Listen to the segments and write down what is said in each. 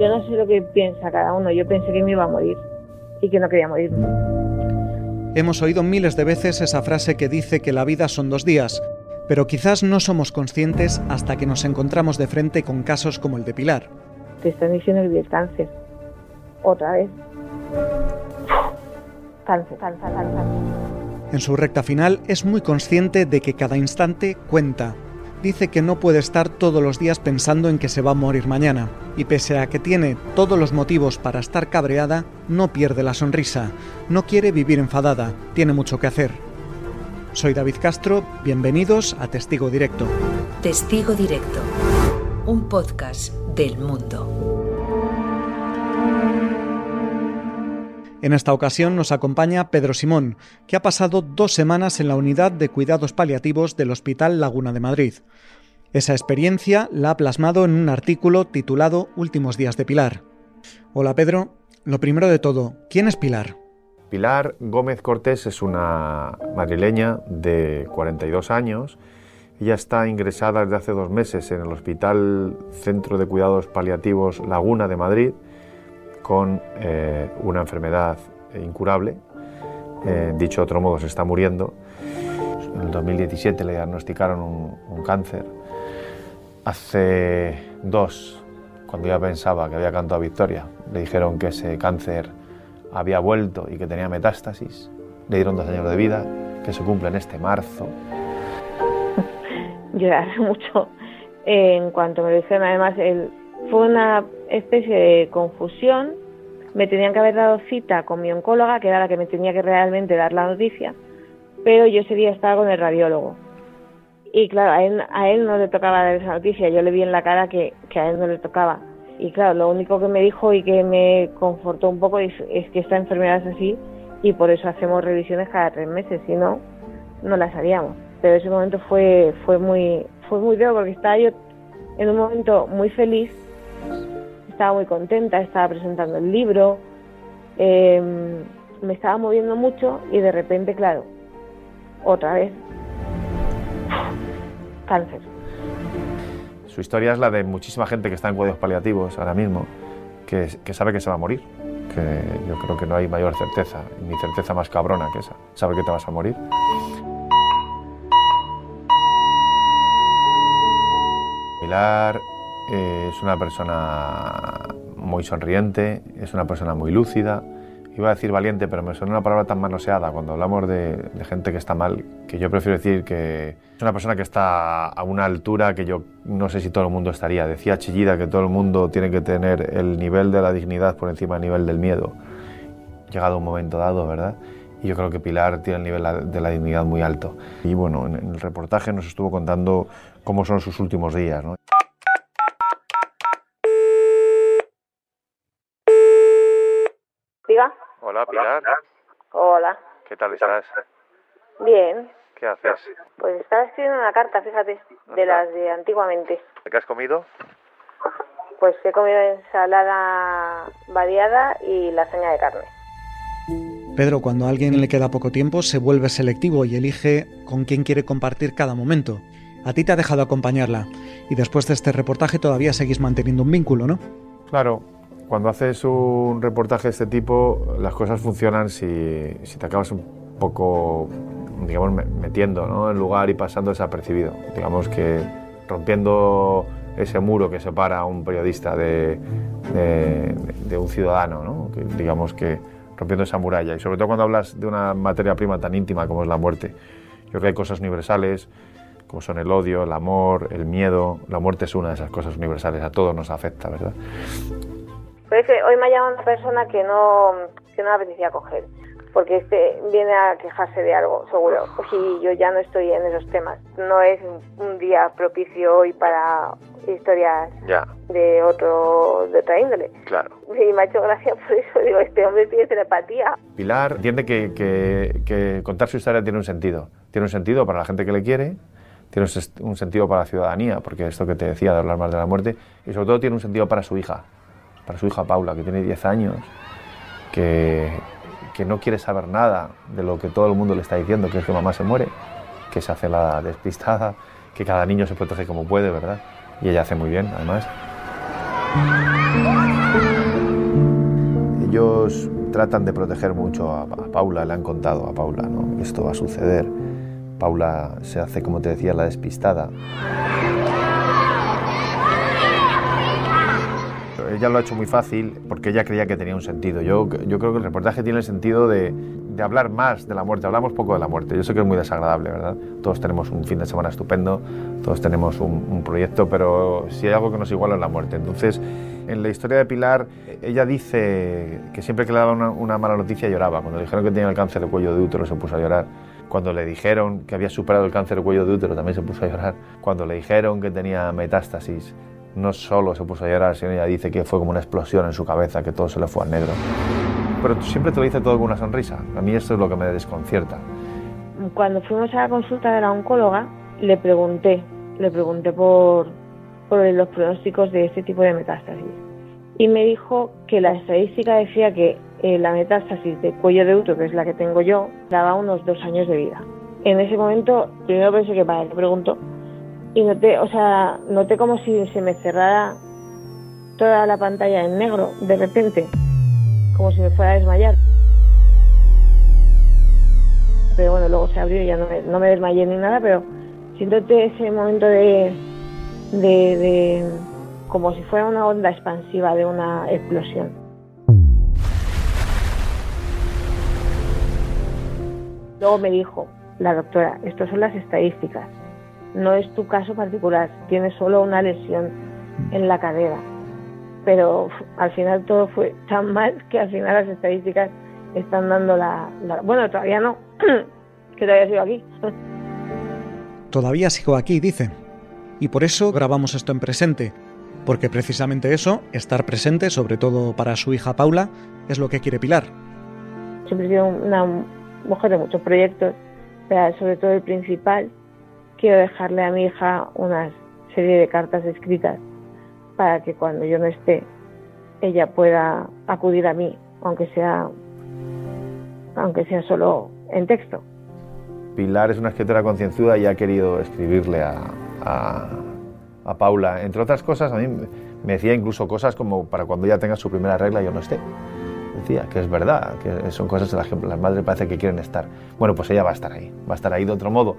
Yo no sé lo que piensa cada uno, yo pensé que me iba a morir y que no quería morir. Hemos oído miles de veces esa frase que dice que la vida son dos días, pero quizás no somos conscientes hasta que nos encontramos de frente con casos como el de Pilar. Te están diciendo que tienes cáncer. Otra vez. Cáncer, cáncer, cáncer. En su recta final es muy consciente de que cada instante cuenta. Dice que no puede estar todos los días pensando en que se va a morir mañana, y pese a que tiene todos los motivos para estar cabreada, no pierde la sonrisa, no quiere vivir enfadada, tiene mucho que hacer. Soy David Castro, bienvenidos a Testigo Directo. Testigo Directo, un podcast del mundo. En esta ocasión nos acompaña Pedro Simón, que ha pasado dos semanas en la unidad de cuidados paliativos del Hospital Laguna de Madrid. Esa experiencia la ha plasmado en un artículo titulado Últimos días de Pilar. Hola Pedro, lo primero de todo, ¿quién es Pilar? Pilar Gómez Cortés es una madrileña de 42 años. Ella está ingresada desde hace dos meses en el Hospital Centro de Cuidados Paliativos Laguna de Madrid con eh, una enfermedad incurable. Eh, dicho de otro modo, se está muriendo. En el 2017 le diagnosticaron un, cáncer. Hace dos, cuando ya pensaba que había cantado victoria, le dijeron que ese cáncer había vuelto y que tenía metástasis. Le dieron dos años de vida, que se cumplen este marzo. Lloraré mucho en cuanto me dijeron. Además, el, fue una especie de confusión. Me tenían que haber dado cita con mi oncóloga, que era la que me tenía que realmente dar la noticia, pero yo ese día estaba con el radiólogo. Y claro, a él, a él no le tocaba dar esa noticia, yo le vi en la cara que, a él no le tocaba. Y claro, lo único que me dijo y que me confortó un poco es, que esta enfermedad es así y por eso hacemos revisiones cada tres meses, si no, no las haríamos. Pero ese momento fue, fue muy, fue muy feo porque estaba yo en un momento muy feliz estaba muy contenta, estaba presentando el libro, em, me estaba moviendo mucho y de repente, claro, otra vez, cáncer. Su historia es la de muchísima gente que está en cuidados paliativos ahora mismo, que, sabe que se va a morir, que yo creo que no hay mayor certeza, ni certeza más cabrona que esa, saber que te vas a morir. Pilar eh, es una persona muy sonriente, es una persona muy lúcida. Iba a decir valiente, pero me suena una palabra tan manoseada cuando hablamos de, gente que está mal, que yo prefiero decir que es una persona que está a una altura que yo no sé si todo el mundo estaría. Decía Chillida que todo el mundo tiene que tener el nivel de la dignidad por encima del nivel del miedo. Llegado un momento dado, ¿verdad? Y yo creo que Pilar tiene el nivel de la dignidad muy alto. Y bueno, en el reportaje nos estuvo contando cómo son sus últimos días, ¿no? Hola, Pilar. Hola. ¿Qué tal estás? Bien. ¿Qué haces? Pues estaba escribiendo una carta, fíjate, de las de antiguamente. ¿Qué has comido? Pues he comido ensalada variada y lasaña de carne. Pedro, cuando a alguien le queda poco tiempo, se vuelve selectivo y elige con quién quiere compartir cada momento. A ti te ha dejado acompañarla y después de este reportaje todavía seguís manteniendo un vínculo, ¿no? Claro, cuando haces un reportaje de este tipo, las cosas funcionan si, te acabas un poco, digamos, metiendo ¿no? en lugar y pasando desapercibido. Digamos que rompiendo ese muro que separa a un periodista de, de, un ciudadano, ¿no? digamos que rompiendo esa muralla. Y sobre todo cuando hablas de una materia prima tan íntima como es la muerte. Yo creo que hay cosas universales, como son el odio, el amor, el miedo. La muerte es una de esas cosas universales, a todos nos afecta, ¿verdad? Pero es que hoy me ha llamado una persona que no, que no me apetecía coger, porque este viene a quejarse de algo, seguro. Y yo ya no estoy en esos temas. No es un día propicio hoy para historias de otro de otra índole. Claro. Y me ha hecho gracia por eso. Digo, este hombre tiene telepatía. Pilar entiende que, que, que contar su historia tiene un sentido. Tiene un sentido para la gente que le quiere, tiene un sentido para la ciudadanía, porque esto que te decía de hablar más de la muerte, y sobre todo tiene un sentido para su hija, para su hija Paula, que tiene 10 años, que, que no quiere saber nada de lo que todo el mundo le está diciendo, que es que mamá se muere, que se hace la despistada, que cada niño se protege como puede, ¿verdad? Y ella hace muy bien, además. ellos tratan de proteger mucho a, Paula, le han contado a Paula, ¿no? esto va a suceder. Paula se hace, como te decía, la despistada. Ella lo ha hecho muy fácil porque ella creía que tenía un sentido. Yo, yo creo que el reportaje tiene el sentido de, hablar más de la muerte. Hablamos poco de la muerte. Yo sé que es muy desagradable, ¿verdad? Todos tenemos un fin de semana estupendo, todos tenemos un, proyecto, pero si hay algo que nos iguala es la muerte. Entonces, en la historia de Pilar, ella dice que siempre que le daban una, una, mala noticia lloraba. Cuando le dijeron que tenía el cáncer de cuello de útero se puso a llorar. Cuando le dijeron que había superado el cáncer de cuello de útero también se puso a llorar. Cuando le dijeron que tenía metástasis no solo se puso a llorar, sino ella dice que fue como una explosión en su cabeza, que todo se le fue al negro pero siempre te lo dice todo con una sonrisa. A mí esto es lo que me desconcierta. Cuando fuimos a la consulta de la oncóloga, le pregunté, le pregunté por, los pronósticos de este tipo de metástasis. Y me dijo que la estadística decía que eh, la metástasis de cuello de útero, que es la que tengo yo, daba unos dos años de vida. En ese momento, primero pensé que para qué pregunto, y noté, o sea, noté como si se me cerrara toda la pantalla en negro de repente como si me fuera a desmayar. Pero bueno, luego se abrió y ya no me, no me desmayé ni nada, pero siento ese momento de, de, de como si fuera una onda expansiva de una explosión. Luego me dijo la doctora, estas son las estadísticas, no es tu caso particular, tienes solo una lesión en la cadera pero al final todo fue tan mal que al final las estadísticas están dando la... bueno, todavía no, que todavía sigo aquí. Todavía sigo aquí, dice. Y por eso grabamos esto en presente, porque precisamente eso, estar presente, sobre todo para su hija Paula, es lo que quiere Pilar. Siempre he sido una mujer de muchos proyectos, pero sobre todo el principal, quiero dejarle a mi hija una serie de cartas escritas para que cuando yo no esté, ella pueda acudir a mí, aunque sea, aunque sea solo en texto. Pilar es una escritora concienzuda y ha querido escribirle a, a, Paula. Entre otras cosas, a mí me decía incluso cosas como para cuando ella tenga su primera regla yo no esté. Decía que es verdad, que son cosas en las que las madres parece que quieren estar. Bueno, pues ella va a estar ahí, va a estar ahí de otro modo.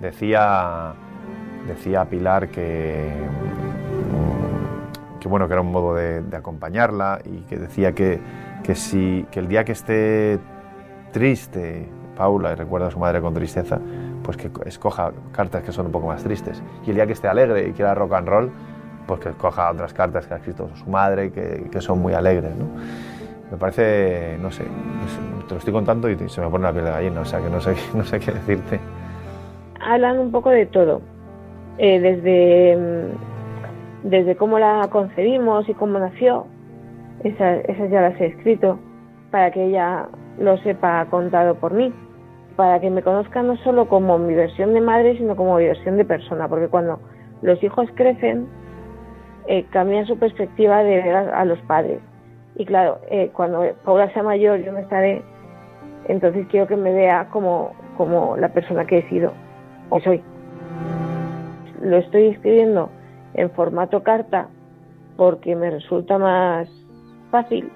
Decía, decía Pilar que que bueno, que era un modo de, acompañarla y que decía que, que, si, que el día que esté triste, Paula, y recuerda a su madre con tristeza, pues que escoja cartas que son un poco más tristes. Y el día que esté alegre y quiera rock and roll, pues que escoja otras cartas que ha escrito su madre, que, que son muy alegres. ¿no? Me parece, no sé, te lo estoy contando y se me pone la piel de gallina, o sea que no sé, no sé qué decirte. Hablan un poco de todo, eh, desde mm, desde cómo la concebimos y cómo nació, esas, ya las he escrito, para que ella lo sepa contado por mí, para que me conozca no solo como mi versión de madre, sino como mi versión de persona, porque cuando los hijos crecen, eh, cambian su perspectiva de ver a, los padres. Y claro, eh, cuando Paula sea mayor, yo no estaré, entonces quiero que me vea como, como la persona que he sido o soy. Lo estoy escribiendo en formato carta porque me resulta más fácil,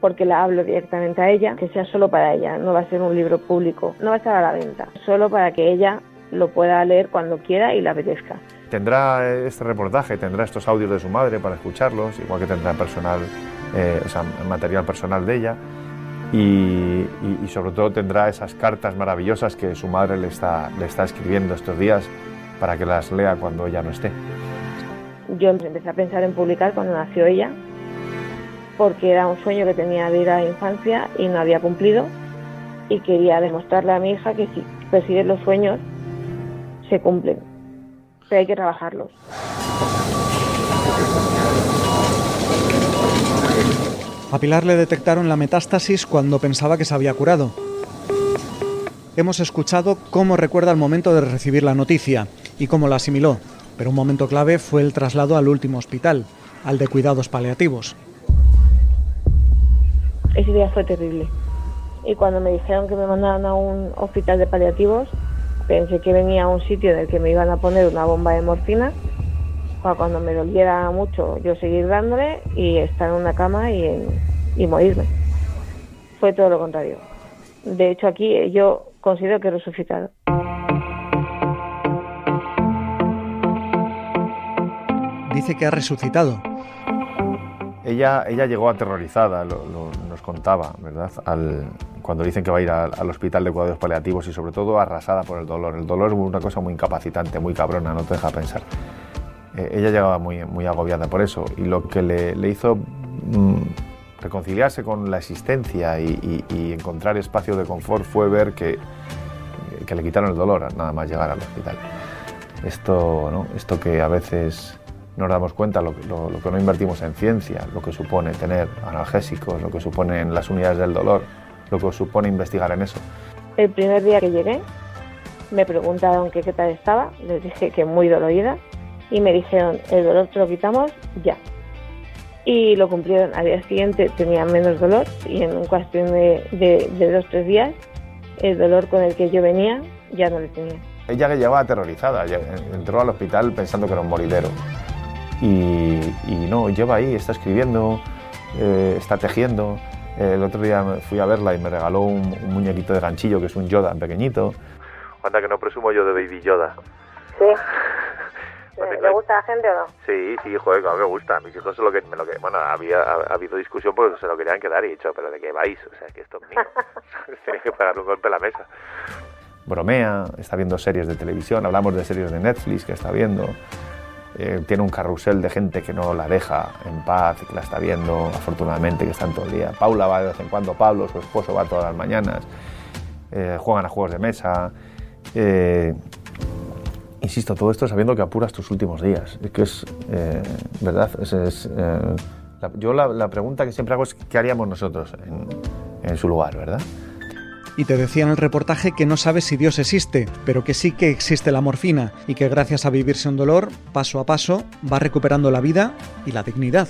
porque la hablo directamente a ella, que sea solo para ella, no va a ser un libro público, no va a estar a la venta, solo para que ella lo pueda leer cuando quiera y le apetezca. Tendrá este reportaje, tendrá estos audios de su madre para escucharlos, igual que tendrá personal, eh, o sea, material personal de ella. Y, sobre todo tendrá esas cartas maravillosas que su madre le está, le está escribiendo estos días para que las lea cuando ella no esté yo empecé a pensar en publicar cuando nació ella, porque era un sueño que tenía de ir a la infancia y no había cumplido, y quería demostrarle a mi hija que si persigues los sueños, se cumplen, pero hay que trabajarlos. A Pilar le detectaron la metástasis cuando pensaba que se había curado. Hemos escuchado cómo recuerda el momento de recibir la noticia y cómo la asimiló pero un momento clave fue el traslado al último hospital, al de cuidados paliativos. Ese día fue terrible. Y cuando me dijeron que me mandaban a un hospital de paliativos, pensé que venía a un sitio en el que me iban a poner una bomba de morfina para cuando me doliera mucho yo seguir dándole y estar en una cama y en, y morirme. Fue todo lo contrario. De hecho, aquí yo considero que he resucitado. Dice que ha resucitado. Ella, ella llegó aterrorizada, nos contaba, ¿verdad? Al, cuando dicen que va a ir al hospital de cuidados paliativos y sobre todo arrasada por el dolor. El dolor es una cosa muy incapacitante, muy cabrona, no te deja pensar. Eh, ella llegaba muy, muy agobiada por eso y lo que le, hizo mm, reconciliarse con la existencia y, encontrar espacio de confort fue ver que, que, le quitaron el dolor nada más llegar al hospital. Esto, ¿no? Esto que a veces nos damos cuenta, lo, lo, que no invertimos en ciencia, lo que supone tener analgésicos, lo que supone en las unidades del dolor, lo que supone investigar en eso. El primer día que llegué me preguntaron qué tal estaba, les dije que muy dolorida y me dijeron el dolor te lo quitamos ya. Y lo cumplieron. Al día siguiente tenía menos dolor y en cuestión de, de, de dos tres días el dolor con el que yo venía ya no le tenía. Ella que llevaba aterrorizada, entró al hospital pensando que era un moridero. Y, y no, lleva ahí, está escribiendo, eh, está tejiendo, el otro día fui a verla y me regaló un, muñequito de ganchillo que es un Yoda pequeñito. Anda que no presumo yo de Baby Yoda. Sí. ¿Le gusta a la gente o no? Sí, sí, joder, claro que me gusta. Mis hijos lo que, me lo que bueno, había ha, habido discusión porque se lo querían quedar y he dicho, pero ¿de qué vais? O sea, que esto es mío. Tenéis que pagar un golpe a la mesa. Bromea, está viendo series de televisión, hablamos de series de Netflix que está viendo. Eh, tiene un carrusel de gente que no la deja en paz y que la está viendo, afortunadamente, que están todo el día. Paula va de vez en cuando, Pablo, su esposo, va todas las mañanas, eh, juegan a juegos de mesa. Eh, insisto, todo esto sabiendo que apuras tus últimos días. Es que es, ¿verdad? Es, yo la, pregunta que siempre hago es, ¿qué haríamos nosotros en, en su lugar, verdad? Y te decía en el reportaje que no sabes si Dios existe, pero que sí que existe la morfina y que gracias a vivirse un dolor, paso a paso, va recuperando la vida y la dignidad.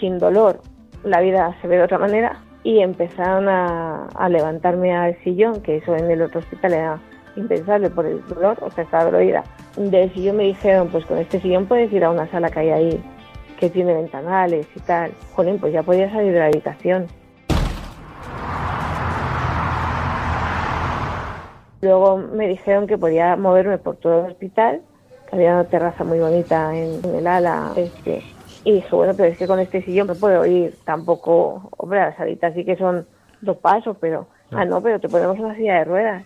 Sin dolor, la vida se ve de otra manera y empezaron a, levantarme al sillón, que eso en el otro hospital era impensable por el dolor, o sea, estaba dolorida. Del sillón me dijeron, pues con este sillón puedes ir a una sala que hay ahí, que tiene ventanales y tal. Jolín, pues ya podía salir de la habitación. Luego me dijeron que podía moverme por todo el hospital, que había una terraza muy bonita en, el ala este. Y dije, bueno, pero es que con este sillón no puedo ir tampoco, hombre, a la salita sí que son dos pasos, pero, ah, no, pero te ponemos una silla de ruedas.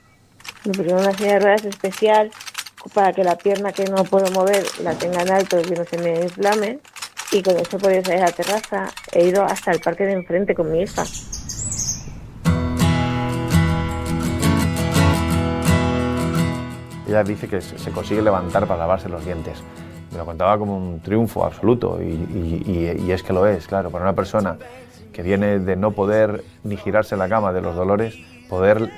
Me pusieron una silla de ruedas especial para que la pierna que no puedo mover la tenga en alto y no se me inflame. Y con eso podía salir a la terraza. He ido hasta el parque de enfrente con mi hija. Ella dice que se consigue levantar para lavarse los dientes. Me lo contaba como un triunfo absoluto y, es que lo es, claro, para una persona que viene de no poder ni girarse en la cama de los dolores, poder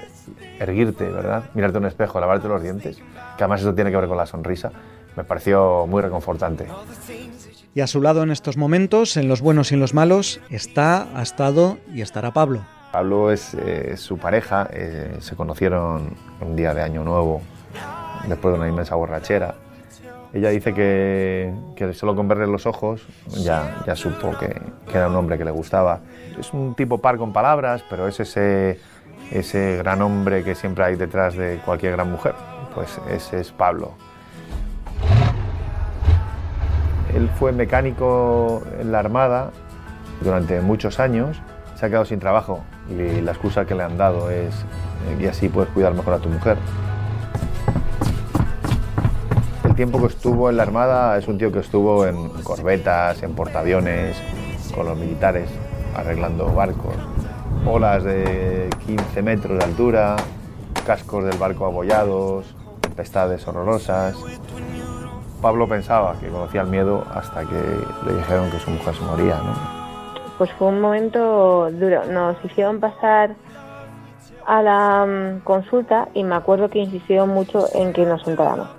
erguirte, ¿verdad? Mirarte en un espejo, lavarte los dientes, que además eso tiene que ver con la sonrisa, me pareció muy reconfortante. Y a su lado en estos momentos, en los buenos y en los malos, está, ha estado y estará Pablo. Pablo es eh, su pareja, eh, se conocieron un día de Año Nuevo después de una inmensa borrachera. Ella dice que, que solo con verle los ojos ya, ya supo que, que, era un hombre que le gustaba. Es un tipo par con palabras, pero es ese, ese gran hombre que siempre hay detrás de cualquier gran mujer. Pues ese es Pablo. Él fue mecánico en la Armada durante muchos años, se ha quedado sin trabajo y la excusa que le han dado es y así puedes cuidar mejor a tu mujer tiempo que estuvo en la Armada es un tío que estuvo en corbetas, en portaaviones, con los militares, arreglando barcos. Olas de 15 metros de altura, cascos del barco abollados, tempestades horrorosas. Pablo pensaba que conocía el miedo hasta que le dijeron que su mujer se moría. ¿no? Pues fue un momento duro. Nos hicieron pasar a la mm, consulta y me acuerdo que insistieron mucho en que nos sentáramos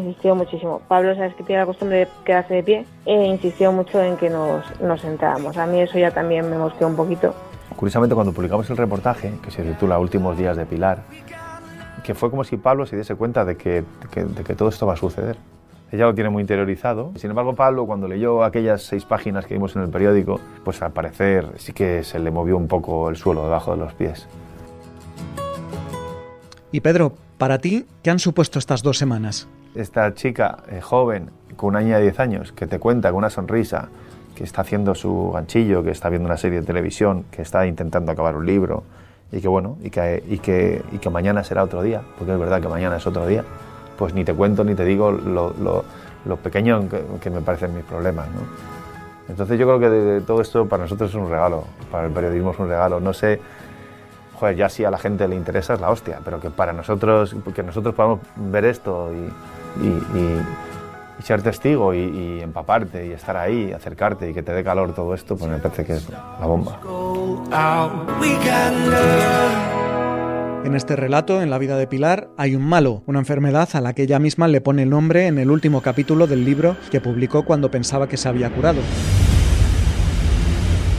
insistió muchísimo. Pablo, sabes que tiene la costumbre de quedarse de pie, e insistió mucho en que nos, nos sentáramos. A mí eso ya también me mosqueó un poquito. Curiosamente, cuando publicamos el reportaje, que se titula Últimos días de Pilar, que fue como si Pablo se diese cuenta de que, de que, todo esto va a suceder. ella lo tiene muy interiorizado. Sin embargo, Pablo, cuando leyó aquellas seis páginas que vimos en el periódico, pues al parecer sí que se le movió un poco el suelo debajo de los pies. Y Pedro, para ti, ¿qué han supuesto estas dos semanas? Esta chica eh, joven, con una niña de 10 años, que te cuenta con una sonrisa, que está haciendo su ganchillo, que está viendo una serie de televisión, que está intentando acabar un libro, y que bueno, y que, y que, y que mañana será otro día, porque es verdad que mañana es otro día, pues ni te cuento ni te digo lo, lo, pequeño que, me parecen mis problemas. ¿no? Entonces yo creo que todo esto para nosotros es un regalo, para el periodismo es un regalo. No sé, joder, ya si a la gente le interesa es la hostia, pero que para nosotros, que nosotros podamos ver esto y, y, ser testigo y, empaparte y estar ahí, acercarte y que te dé calor todo esto, pues me parece que es la bomba. En este relato, en la vida de Pilar, hay un malo, una enfermedad a la que ella misma le pone el nombre en el último capítulo del libro que publicó cuando pensaba que se había curado.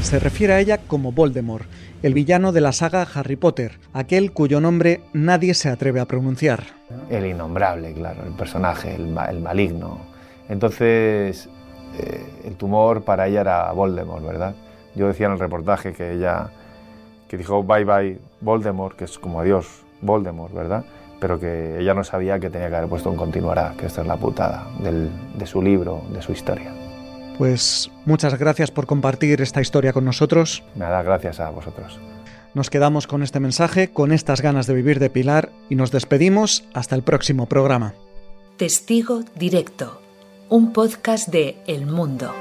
Se refiere a ella como Voldemort, el villano de la saga Harry Potter, aquel cuyo nombre nadie se atreve a pronunciar. El innombrable, claro, el personaje, el, maligno. Entonces, eh, el tumor para ella era Voldemort, ¿verdad? Yo decía en el reportaje que ella que dijo bye bye Voldemort, que es como adiós Voldemort, ¿verdad? Pero que ella no sabía que tenía que haber puesto un continuará, que esta es la putada de su libro, de su historia. Pues muchas gracias por compartir esta historia con nosotros. Nada, gracias a vosotros. Nos quedamos con este mensaje, con estas ganas de vivir de Pilar y nos despedimos hasta el próximo programa. Testigo Directo, un podcast de El Mundo.